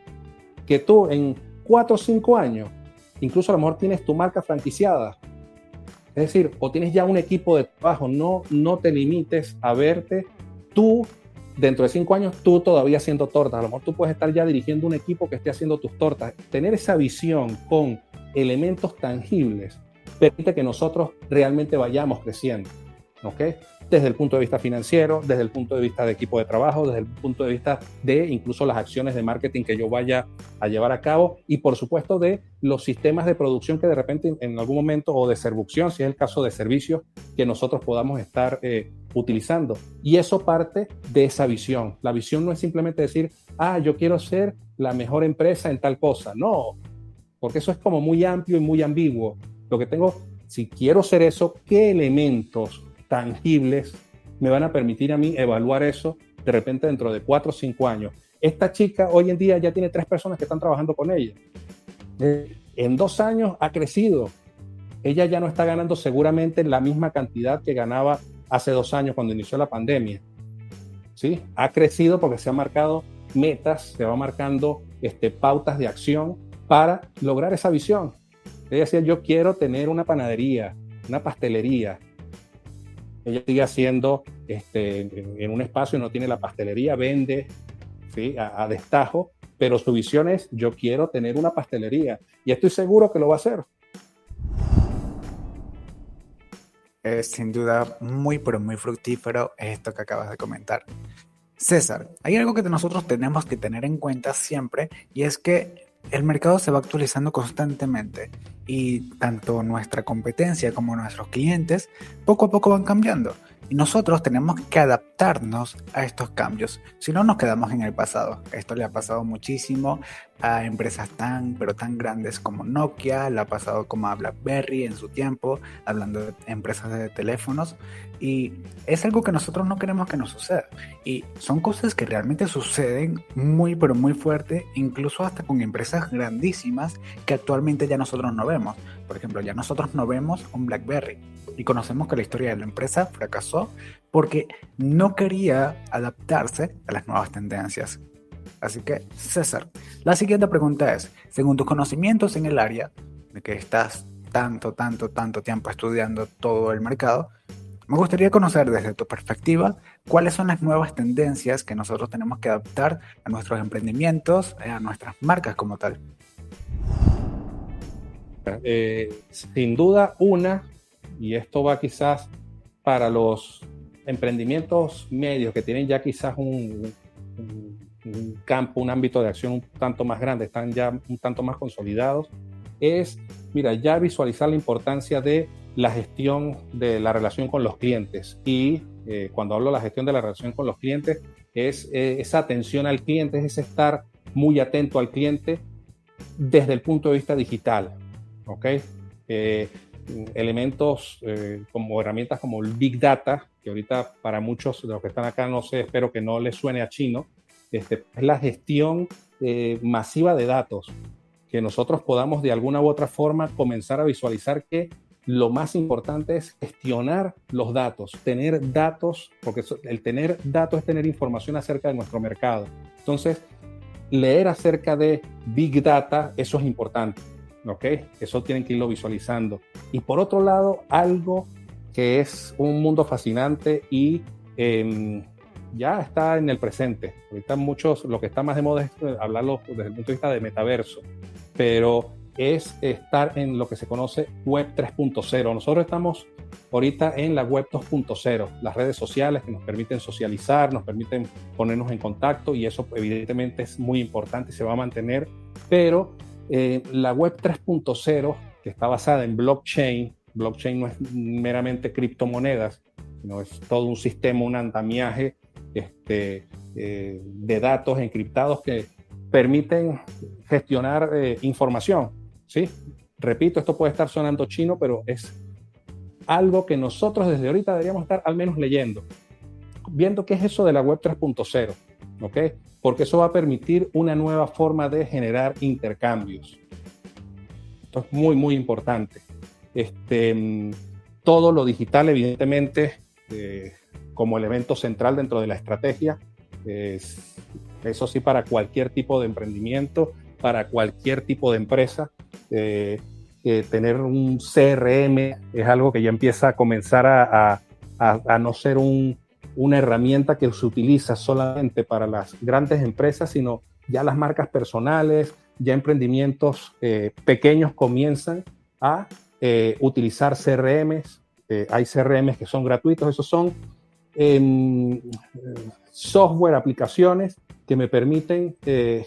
que tú en cuatro o cinco años, incluso a lo mejor tienes tu marca franquiciada. Es decir, o tienes ya un equipo de trabajo, no, no te limites a verte tú dentro de cinco años tú todavía haciendo tortas. A lo mejor tú puedes estar ya dirigiendo un equipo que esté haciendo tus tortas. Tener esa visión con elementos tangibles permite que nosotros realmente vayamos creciendo. ¿ok? Desde el punto de vista financiero, desde el punto de vista de equipo de trabajo, desde el punto de vista de incluso las acciones de marketing que yo vaya a llevar a cabo y por supuesto de los sistemas de producción que de repente en algún momento o de servicción, si es el caso de servicios, que nosotros podamos estar eh, utilizando. Y eso parte de esa visión. La visión no es simplemente decir, ah, yo quiero ser la mejor empresa en tal cosa. No, porque eso es como muy amplio y muy ambiguo. Lo que tengo, si quiero ser eso, ¿qué elementos tangibles me van a permitir a mí evaluar eso de repente dentro de cuatro o cinco años? Esta chica hoy en día ya tiene tres personas que están trabajando con ella. Eh, en dos años ha crecido. Ella ya no está ganando seguramente la misma cantidad que ganaba hace dos años cuando inició la pandemia. ¿Sí? Ha crecido porque se han marcado metas, se va marcando este, pautas de acción para lograr esa visión. Ella decía, yo quiero tener una panadería, una pastelería. Ella sigue haciendo este, en, un espacio, no tiene la pastelería, vende ¿sí? a, destajo, pero su visión es, yo quiero tener una pastelería. Y estoy seguro que lo va a hacer. Es sin duda muy, pero muy fructífero esto que acabas de comentar. César, hay algo que nosotros tenemos que tener en cuenta siempre y es que el mercado se va actualizando constantemente y tanto nuestra competencia como nuestros clientes poco a poco van cambiando. Y nosotros tenemos que adaptarnos a estos cambios, si no nos quedamos en el pasado. Esto le ha pasado muchísimo a empresas tan, pero tan grandes como Nokia, le ha pasado como a BlackBerry en su tiempo, hablando de empresas de teléfonos. Y es algo que nosotros no queremos que nos suceda. Y son cosas que realmente suceden muy, pero muy fuerte, incluso hasta con empresas grandísimas que actualmente ya nosotros no vemos. Por ejemplo, ya nosotros no vemos un BlackBerry y conocemos que la historia de la empresa fracasó porque no quería adaptarse a las nuevas tendencias. Así que, César, la siguiente pregunta es, según tus conocimientos en el área de que estás tanto, tanto, tanto tiempo estudiando todo el mercado, me gustaría conocer desde tu perspectiva cuáles son las nuevas tendencias que nosotros tenemos que adaptar a nuestros emprendimientos, a nuestras marcas como tal. Eh, sin duda, una y esto va quizás para los emprendimientos medios que tienen ya quizás un, campo, un ámbito de acción un tanto más grande, están ya un tanto más consolidados, es, mira, ya visualizar la importancia de la gestión de la relación con los clientes. Y eh, cuando hablo de la gestión de la relación con los clientes, es eh, esa atención al cliente, es estar muy atento al cliente desde el punto de vista digital. ¿ok? Eh, elementos eh, como herramientas como el Big Data, que ahorita para muchos de los que están acá no sé, espero que no les suene a chino, este, es la gestión eh, masiva de datos, que nosotros podamos de alguna u otra forma comenzar a visualizar que lo más importante es gestionar los datos, tener datos, porque el tener datos es tener información acerca de nuestro mercado. Entonces, leer acerca de Big Data, eso es importante, ¿ok? Eso tienen que irlo visualizando. Y por otro lado, algo que es un mundo fascinante y em, ya está en el presente. Ahorita muchos, lo que está más de moda es eh, hablarlo desde el punto de vista de metaverso, pero es estar en lo que se conoce Web 3.0. Nosotros estamos ahorita en la Web 2.0, las redes sociales que nos permiten socializar, nos permiten ponernos en contacto y eso evidentemente es muy importante y se va a mantener, pero eh, la Web 3.0, que está basada en blockchain, blockchain no es meramente criptomonedas, sino es todo un sistema, un andamiaje este, eh, de datos encriptados que permiten gestionar eh, información. ¿sí? Repito, esto puede estar sonando chino, pero es algo que nosotros desde ahorita deberíamos estar al menos leyendo, viendo qué es eso de la web 3.0, ¿ok? Porque eso va a permitir una nueva forma de generar intercambios. Esto es muy, muy importante. Este, todo lo digital, evidentemente, eh, como elemento central dentro de la estrategia, eso sí, para cualquier tipo de emprendimiento, para cualquier tipo de empresa, eh, tener un CRM es algo que ya empieza a comenzar a, no ser una herramienta que se utiliza solamente para las grandes empresas, sino ya las marcas personales, ya emprendimientos eh, pequeños comienzan a eh, utilizar CRMs. hay CRMs que son gratuitos, esos son em, software, aplicaciones que me permiten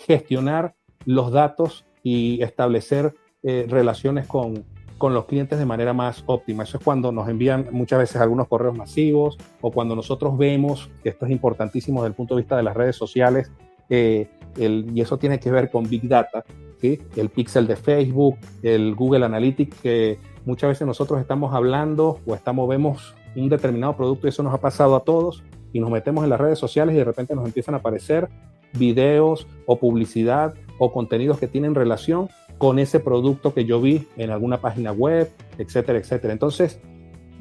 gestionar los datos y establecer eh, relaciones con, con los clientes de manera más óptima. Eso es cuando nos envían muchas veces algunos correos masivos o cuando nosotros vemos, que esto es importantísimo desde el punto de vista de las redes sociales, eh, y eso tiene que ver con Big Data, el pixel de Facebook, el Google Analytics, que muchas veces nosotros estamos hablando o estamos, vemos un determinado producto y eso nos ha pasado a todos y nos metemos en las redes sociales y de repente nos empiezan a aparecer videos o publicidad o contenidos que tienen relación con ese producto que yo vi en alguna página web, etcétera, etcétera. Entonces,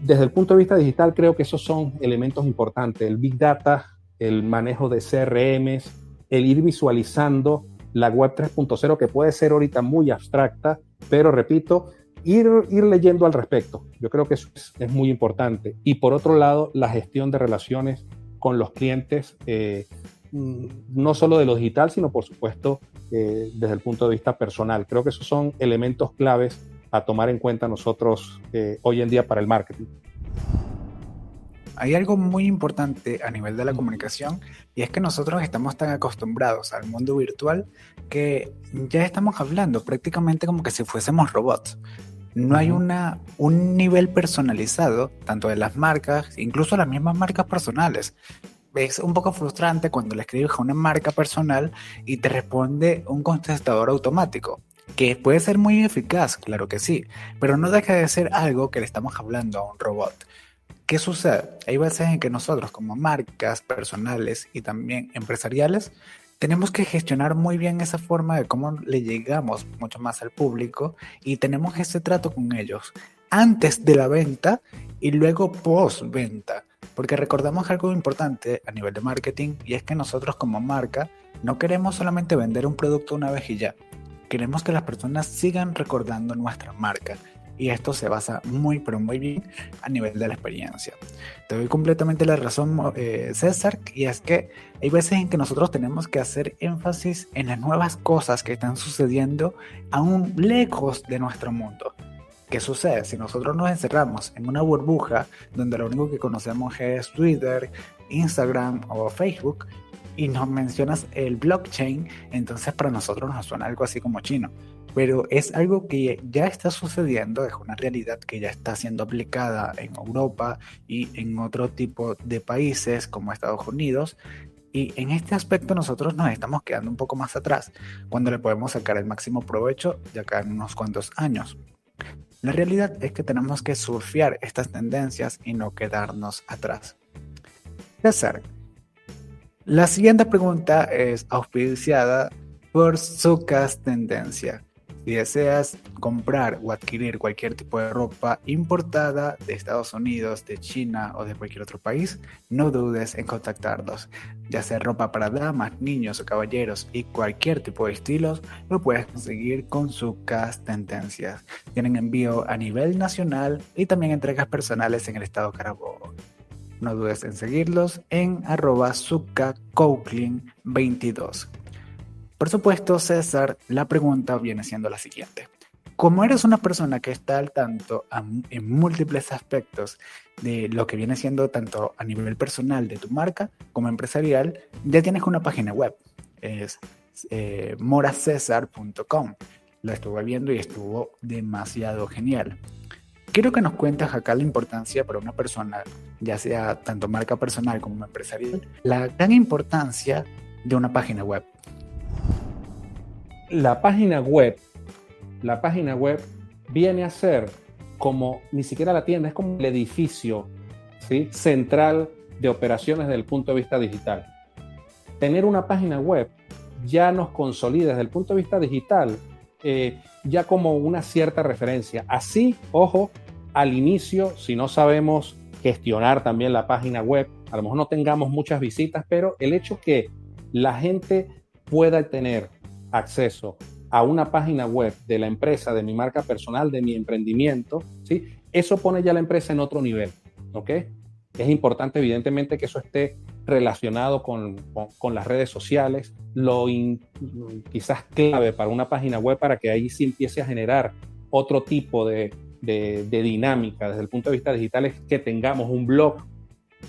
desde el punto de vista digital, creo que esos son elementos importantes. El Big Data, el manejo de CRMs, el ir visualizando la web 3.0, que puede ser ahorita muy abstracta, pero repito, ir, ir leyendo al respecto. Yo creo que eso es, muy importante. Y por otro lado, la gestión de relaciones con los clientes, eh, mm, no solo de lo digital, sino por supuesto eh, desde el punto de vista personal. Creo que esos son elementos claves a tomar en cuenta nosotros eh, hoy en día para el marketing. Hay algo muy importante a nivel de la comunicación y es que nosotros estamos tan acostumbrados al mundo virtual que ya estamos hablando prácticamente como que si fuésemos robots. No hay una, un nivel personalizado, tanto de las marcas, incluso las mismas marcas personales es un poco frustrante cuando le escribes a una marca personal y te responde un contestador automático, que puede ser muy eficaz, claro que sí, pero no deja de ser algo que le estamos hablando a un robot. ¿Qué sucede? Hay veces en que nosotros como marcas personales y también empresariales tenemos que gestionar muy bien esa forma de cómo le llegamos mucho más al público y tenemos ese trato con ellos antes de la venta y luego post venta. Porque recordamos algo importante a nivel de marketing y es que nosotros como marca no queremos solamente vender un producto una vez y ya. Queremos que las personas sigan recordando nuestra marca y esto se basa muy pero muy bien a nivel de la experiencia. Te doy completamente la razón eh, César y es que hay veces en que nosotros tenemos que hacer énfasis en las nuevas cosas que están sucediendo aún lejos de nuestro mundo. ¿Qué sucede? Si nosotros nos encerramos en una burbuja donde lo único que conocemos es Twitter, Instagram o Facebook y nos mencionas el blockchain, entonces para nosotros nos suena algo así como chino. Pero es algo que ya está sucediendo, es una realidad que ya está siendo aplicada en Europa y en otro tipo de países como Estados Unidos. Y en este aspecto nosotros nos estamos quedando un poco más atrás, cuando le podemos sacar el máximo provecho de acá en unos cuantos años. La realidad es que tenemos que surfear estas tendencias y no quedarnos atrás. César, la siguiente pregunta es auspiciada por Sucas Tendencia. Si deseas comprar o adquirir cualquier tipo de ropa importada de Estados Unidos, de China o de cualquier otro país, no dudes en contactarlos. Ya sea ropa para damas, niños o caballeros y cualquier tipo de estilos, lo puedes conseguir con Sucas Tendencias. Tienen envío a nivel nacional y también entregas personales en el estado Carabobo. No dudes en seguirlos en arroba 22 por supuesto, César, la pregunta viene siendo la siguiente. Como eres una persona que está al tanto en múltiples aspectos de lo que viene siendo tanto a nivel personal de tu marca como empresarial, ya tienes una página web. Es eh, moracesar.com. La estuve viendo y estuvo demasiado genial. Quiero que nos cuentes acá la importancia para una persona, ya sea tanto marca personal como empresarial, la gran importancia de una página web la página web, la página web viene a ser como ni siquiera la tienda, es como el edificio ¿sí? central de operaciones desde el punto de vista digital. Tener una página web ya nos consolida desde el punto de vista digital, eh, ya como una cierta referencia. Así, ojo, al inicio, si no sabemos gestionar también la página web, a lo mejor no tengamos muchas visitas, pero el hecho que la gente pueda tener acceso a una página web de la empresa, de mi marca personal, de mi emprendimiento, ¿sí? Eso pone ya la empresa en otro nivel, ¿ok? Es importante, evidentemente, que eso esté relacionado con, las redes sociales, lo quizás clave para una página web para que ahí sí empiece a generar otro tipo de, de dinámica desde el punto de vista digital es que tengamos un blog,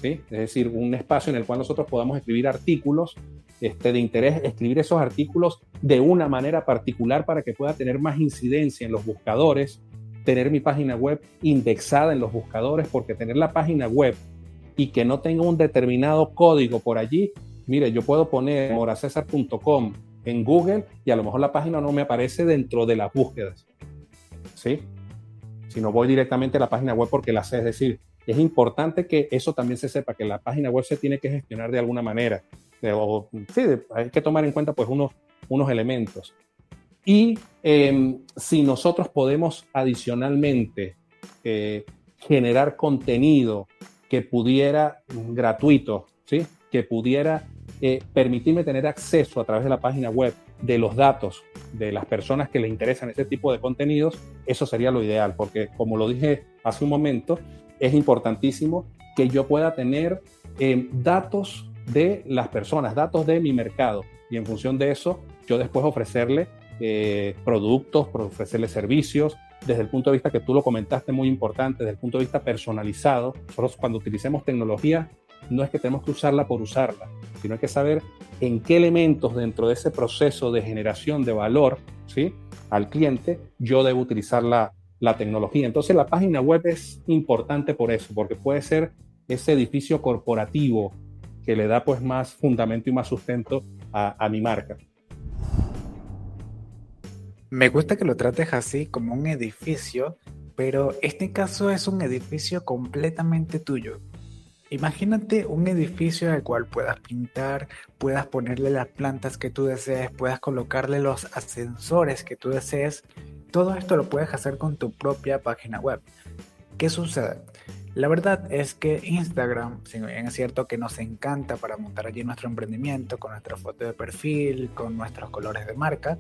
¿sí? es decir, un espacio en el cual nosotros podamos escribir artículos este, de interés escribir esos artículos de una manera particular para que pueda tener más incidencia en los buscadores, tener mi página web indexada en los buscadores, porque tener la página web y que no tenga un determinado código por allí, mire, yo puedo poner moracesar.com en Google y a lo mejor la página no me aparece dentro de las búsquedas. ¿Sí? Si no voy directamente a la página web porque la sé, es decir, es importante que eso también se sepa, que la página web se tiene que gestionar de alguna manera sí, hay que tomar en cuenta pues unos, unos elementos. Y em, si nosotros podemos adicionalmente eh, generar contenido que pudiera, gratuito, ¿sí? que pudiera eh, permitirme tener acceso a través de la página web de los datos de las personas que les interesan ese tipo de contenidos, eso sería lo ideal, porque como lo dije hace un momento, es importantísimo que yo pueda tener em, datos de las personas, datos de mi mercado. Y en función de eso, yo después ofrecerle eh, productos, ofrecerle servicios, desde el punto de vista que tú lo comentaste muy importante, desde el punto de vista personalizado. Nosotros cuando utilicemos tecnología, no es que tenemos que usarla por usarla, sino hay que saber en qué elementos dentro de ese proceso de generación de valor ¿sí? al cliente yo debo utilizar la, la tecnología. Entonces la página web es importante por eso, porque puede ser ese edificio corporativo que le da pues más fundamento y más sustento a, mi marca. Me gusta que lo trates así como un edificio, pero este caso es un edificio completamente tuyo. Imagínate un edificio al cual puedas pintar, puedas ponerle las plantas que tú desees, puedas colocarle los ascensores que tú desees. Todo esto lo puedes hacer con tu propia página web. ¿Qué sucede? La verdad es que Instagram, si bien es cierto que nos encanta para montar allí nuestro emprendimiento, con nuestra foto de perfil, con nuestros colores de marca,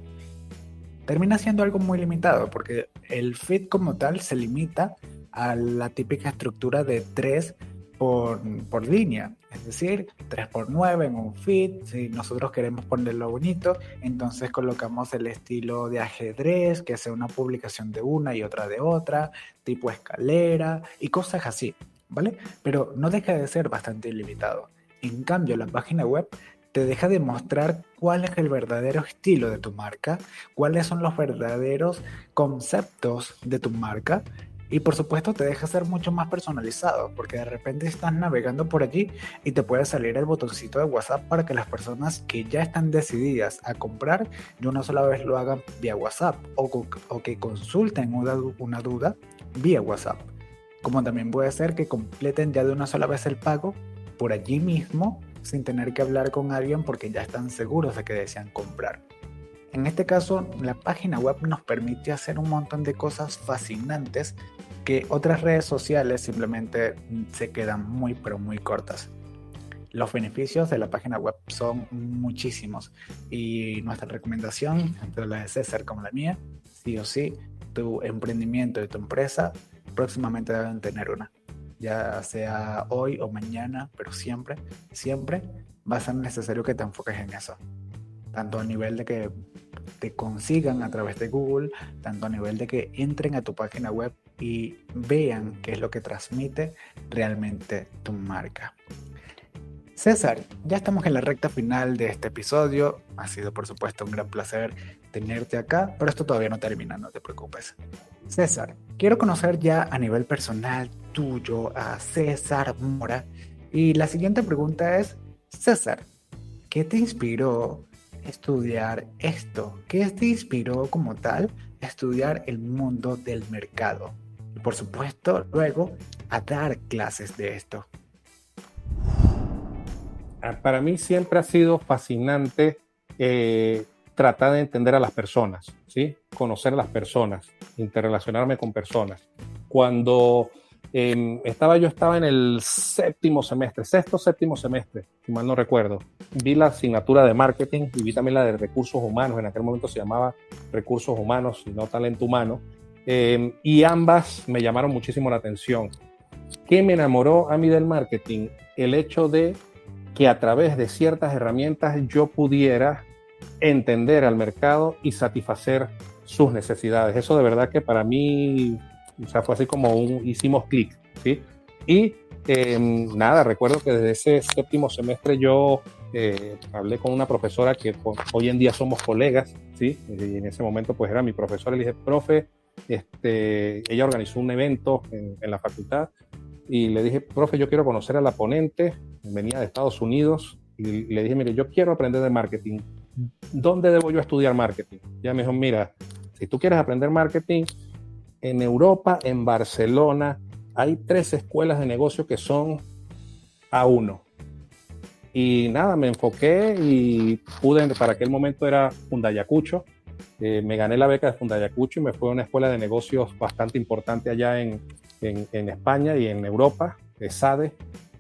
termina siendo algo muy limitado, porque el feed como tal se limita a la típica estructura de tres por, línea, es decir, 3x9 en un feed, si nosotros queremos ponerlo bonito, entonces colocamos el estilo de ajedrez, que sea una publicación de una y otra de otra, tipo escalera y cosas así, ¿vale? Pero no deja de ser bastante ilimitado. En cambio, la página web te deja de mostrar cuál es el verdadero estilo de tu marca, cuáles son los verdaderos conceptos de tu marca Y por supuesto te deja ser mucho más personalizado, porque de repente estás navegando por allí y te puede salir el botoncito de WhatsApp para que las personas que ya están decididas a comprar de una sola vez lo hagan vía WhatsApp o, o que consulten una, una duda vía WhatsApp. Como también puede ser que completen ya de una sola vez el pago por allí mismo sin tener que hablar con alguien porque ya están seguros de que desean comprar. En este caso, la página web nos permite hacer un montón de cosas fascinantes que otras redes sociales simplemente se quedan muy pero muy cortas. Los beneficios de la página web son muchísimos y nuestra recomendación, tanto la de César como la mía, sí o sí, tu emprendimiento y tu empresa próximamente deben tener una. Ya sea hoy o mañana, pero siempre, siempre va a ser necesario que te enfoques en eso tanto a nivel de que te consigan a través de Google, tanto a nivel de que entren a tu página web y vean qué es lo que transmite realmente tu marca. César, ya estamos en la recta final de este episodio. Ha sido por supuesto un gran placer tenerte acá, pero esto todavía no termina, no te preocupes. César, quiero conocer ya a nivel personal tuyo a César Mora. Y la siguiente pregunta es, César, ¿qué te inspiró estudiar esto? ¿Qué te inspiró como tal estudiar el mundo del mercado? Y por supuesto, luego a dar clases de esto. Ah, para mí siempre ha sido fascinante eh, tratar de entender a las personas, ¿sí? conocer a las personas, interrelacionarme con personas. Cuando Em, estaba, yo estaba en el séptimo semestre, sexto, séptimo semestre, si mal no recuerdo. Vi la asignatura de marketing y vi también la de recursos humanos. En aquel momento se llamaba recursos humanos y no talento humano. Em, y ambas me llamaron muchísimo la atención. ¿Qué me enamoró a mí del marketing? El hecho de que a través de ciertas herramientas yo pudiera entender al mercado y satisfacer sus necesidades. Eso de verdad que para mí o sea, fue así como un, hicimos clic, ¿sí? Y em, nada, recuerdo que desde ese séptimo semestre yo eh, hablé con una profesora que hoy en día somos colegas, ¿sí? Y en ese momento pues era mi profesora, le dije, profe, este, ella organizó un evento en, la facultad y le dije, profe, yo quiero conocer a la ponente, venía de Estados Unidos, y le dije, mire, yo quiero aprender de marketing. ¿Dónde debo yo estudiar marketing? Ya me dijo, mira, si tú quieres aprender marketing, en Europa, en Barcelona, hay tres escuelas de negocio que son a uno. Y nada, me enfoqué y pude, para aquel momento era Fundayacucho, eh, me gané la beca de Fundayacucho y me fui a una escuela de negocios bastante importante allá en, en, España y en Europa, de SADE,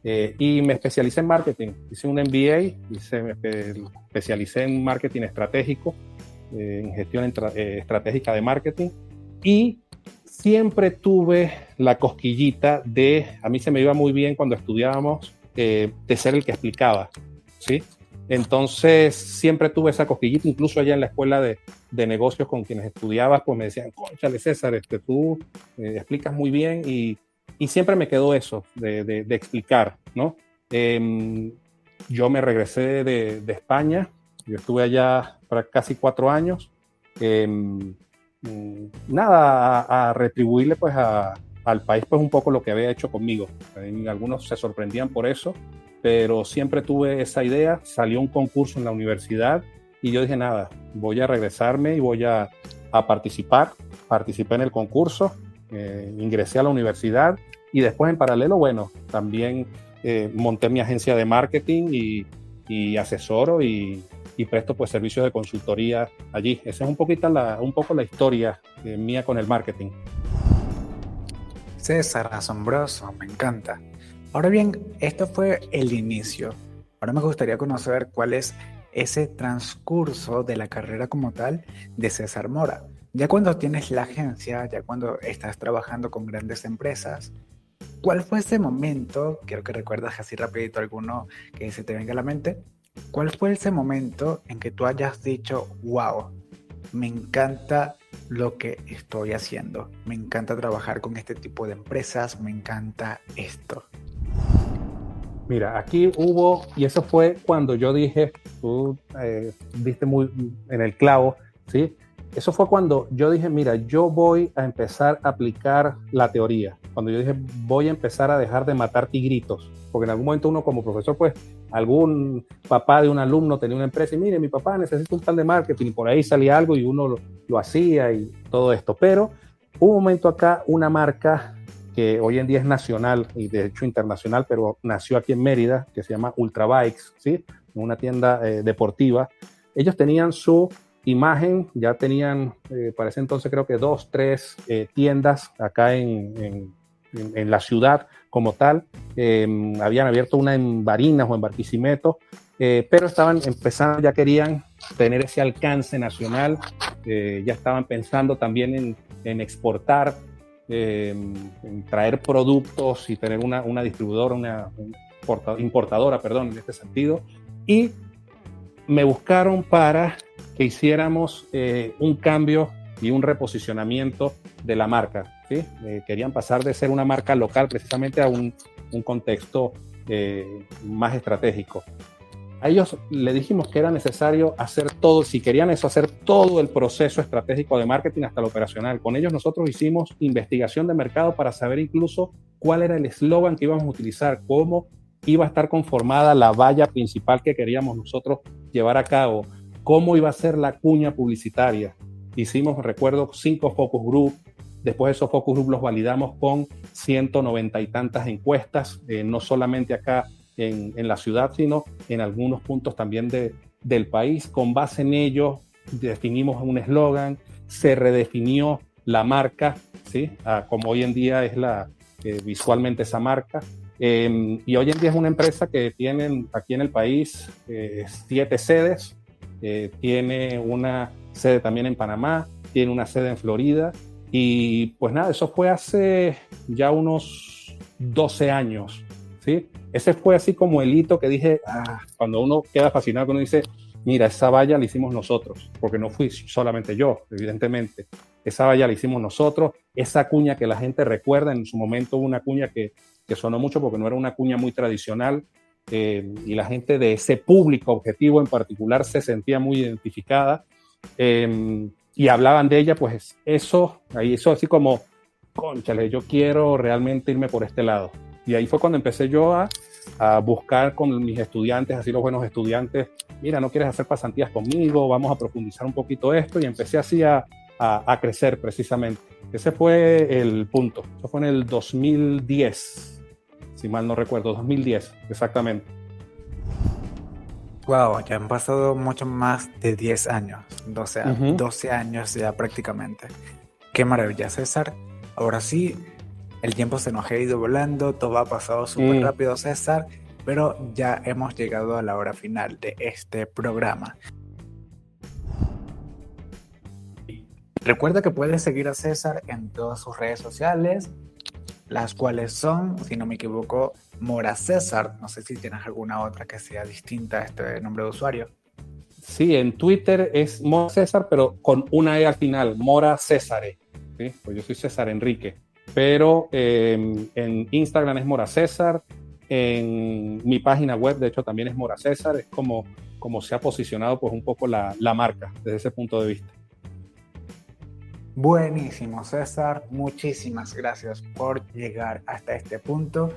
eh, y me especialicé en marketing. Hice un MBA, hice, me especialicé en marketing estratégico, eh, en gestión estratégica de marketing, y siempre tuve la cosquillita de, a mí se me iba muy bien cuando estudiábamos, eh, de ser el que explicaba, ¿sí? Entonces siempre tuve esa cosquillita, incluso allá en la escuela de, de negocios con quienes estudiabas, pues me decían, conchale César, este, tú eh, explicas muy bien y, y, siempre me quedó eso de, de, explicar, ¿no? Em, yo me regresé de, de, España, yo estuve allá para casi cuatro años. Eh, nada, a, retribuirle pues al país pues un poco lo que había hecho conmigo. algunos se sorprendían por eso, pero siempre tuve esa idea, salió un concurso en la universidad y yo dije nada, voy a regresarme y voy a, participar. Participé en el concurso, eh, ingresé a la universidad y después en paralelo, bueno, también eh, monté mi agencia de marketing y, y asesoro y, y presto pues servicios de consultoría allí. Esa es un, poquito la, un poco la historia eh, mía con el marketing. César, asombroso, me encanta. Ahora bien, esto fue el inicio. Ahora me gustaría conocer cuál es ese transcurso de la carrera como tal de César Mora. Ya cuando tienes la agencia, ya cuando estás trabajando con grandes empresas, ¿cuál fue ese momento? Quiero que recuerdas así rapidito alguno que se te venga a la mente, ¿Cuál fue ese momento en que tú hayas dicho, wow, me encanta lo que estoy haciendo, me encanta trabajar con este tipo de empresas, me encanta esto? Mira, aquí hubo, y eso fue cuando yo dije, tú eh, muy en el clavo, ¿sí? eso fue cuando yo dije, mira, yo voy a empezar a aplicar la teoría. Cuando yo dije, voy a empezar a dejar de matar tigritos. Porque en algún momento uno como profesor, pues, algún papá de un alumno tenía una empresa y mire, mi papá necesita un plan de marketing por ahí salía algo y uno lo, lo hacía y todo esto. Pero hubo un momento acá, una marca que hoy en día es nacional y de hecho internacional, pero nació aquí en Mérida, que se llama Ultrabikes, ¿sí? Una tienda eh, deportiva. Ellos tenían su imagen, ya tenían, eh, para ese entonces creo que dos, tres eh, tiendas acá en, en, la ciudad como tal. Em, habían abierto una en Barinas o en Barquisimeto, pero estaban empezando, ya querían tener ese alcance nacional, ya estaban pensando también en, en exportar traer productos y tener una, una distribuidora, una importadora, perdón, en este sentido. Y me buscaron para que hiciéramos eh, un cambio y un reposicionamiento de la marca. ¿sí? Eh, querían pasar de ser una marca local precisamente a un, un contexto eh, más estratégico a ellos le dijimos que era necesario hacer todo, si querían eso, hacer todo el proceso estratégico de marketing hasta lo operacional. Con ellos nosotros hicimos investigación de mercado para saber incluso cuál era el eslogan que íbamos a utilizar, cómo iba a estar conformada la valla principal que queríamos nosotros llevar a cabo, cómo iba a ser la cuña publicitaria. Hicimos, recuerdo, cinco focus group. Después esos focus group los validamos con 190 y tantas encuestas, eh, no solamente acá en, la ciudad, sino en algunos puntos también de, del país. Con base en ello, definimos un eslogan, se redefinió la marca, ¿sí? como hoy en día es la, eh, visualmente esa marca. Em, y hoy en día es una empresa que tiene aquí en el país eh, siete sedes, eh, tiene una sede también en Panamá, tiene una sede en Florida. Y pues nada, eso fue hace ya unos 12 años, ¿sí? Ese fue así como el hito que dije, ah, cuando uno queda fascinado, cuando dice, mira, esa valla la hicimos nosotros, porque no fui solamente yo, evidentemente. Esa valla la hicimos nosotros, esa cuña que la gente recuerda, en su momento una cuña que, que sonó mucho porque no era una cuña muy tradicional, eh, y la gente de ese público objetivo en particular se sentía muy identificada em, y hablaban de ella, pues eso, ahí eso así como, conchale, yo quiero realmente irme por este lado. Y ahí fue cuando empecé yo a, a, buscar con mis estudiantes, así los buenos estudiantes, mira, no quieres hacer pasantías conmigo, vamos a profundizar un poquito esto y empecé así a, a, crecer precisamente. Ese fue el punto. Eso fue en el 2010, si mal no recuerdo, 2010, exactamente. Wow, ya han pasado mucho más de 10 años, 12, 12 años ya prácticamente. Qué maravilla, César. Ahora sí, el tiempo se nos ha ido volando, todo ha pasado súper mm. rápido, César, pero ya hemos llegado a la hora final de este programa. Recuerda que puedes seguir a César en todas sus redes sociales, las cuales son, si no me equivoco, Mora César. No sé si tienes alguna otra que sea distinta a este nombre de usuario. Sí, en Twitter es Mora César, pero con una E al final, Mora Césare. ¿sí? Pues yo soy César Enrique pero em, en Instagram es Mora César, en mi página web de hecho también es Mora César, es como, como se ha posicionado pues un poco la, la marca desde ese punto de vista. Buenísimo, César. Muchísimas gracias por llegar hasta este punto.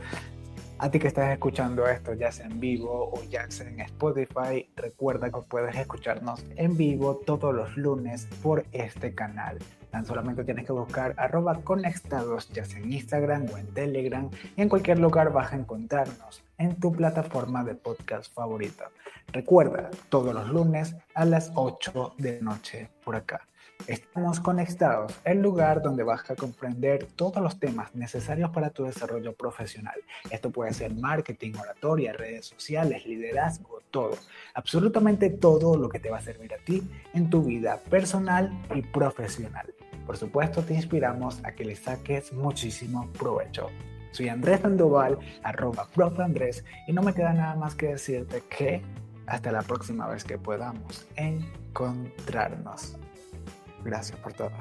A ti que estás escuchando esto, ya sea en vivo o ya sea en Spotify, recuerda que puedes escucharnos en vivo todos los lunes por este canal. Tan solamente tienes que buscar arroba conectados, ya sea en Instagram o en Telegram, y en cualquier lugar vas a encontrarnos en tu plataforma de podcast favorita. Recuerda, todos los lunes a las 8 de noche por acá. Estamos conectados, el lugar donde vas a comprender todos los temas necesarios para tu desarrollo profesional. Esto puede ser marketing, oratoria, redes sociales, liderazgo, todo. Absolutamente todo lo que te va a servir a ti en tu vida personal y profesional. Por supuesto, te inspiramos a que le saques muchísimo provecho. Soy Andrés Sandoval, arroba Andrés, y no me queda nada más que decirte que hasta la próxima vez que podamos encontrarnos. Gracias por todo.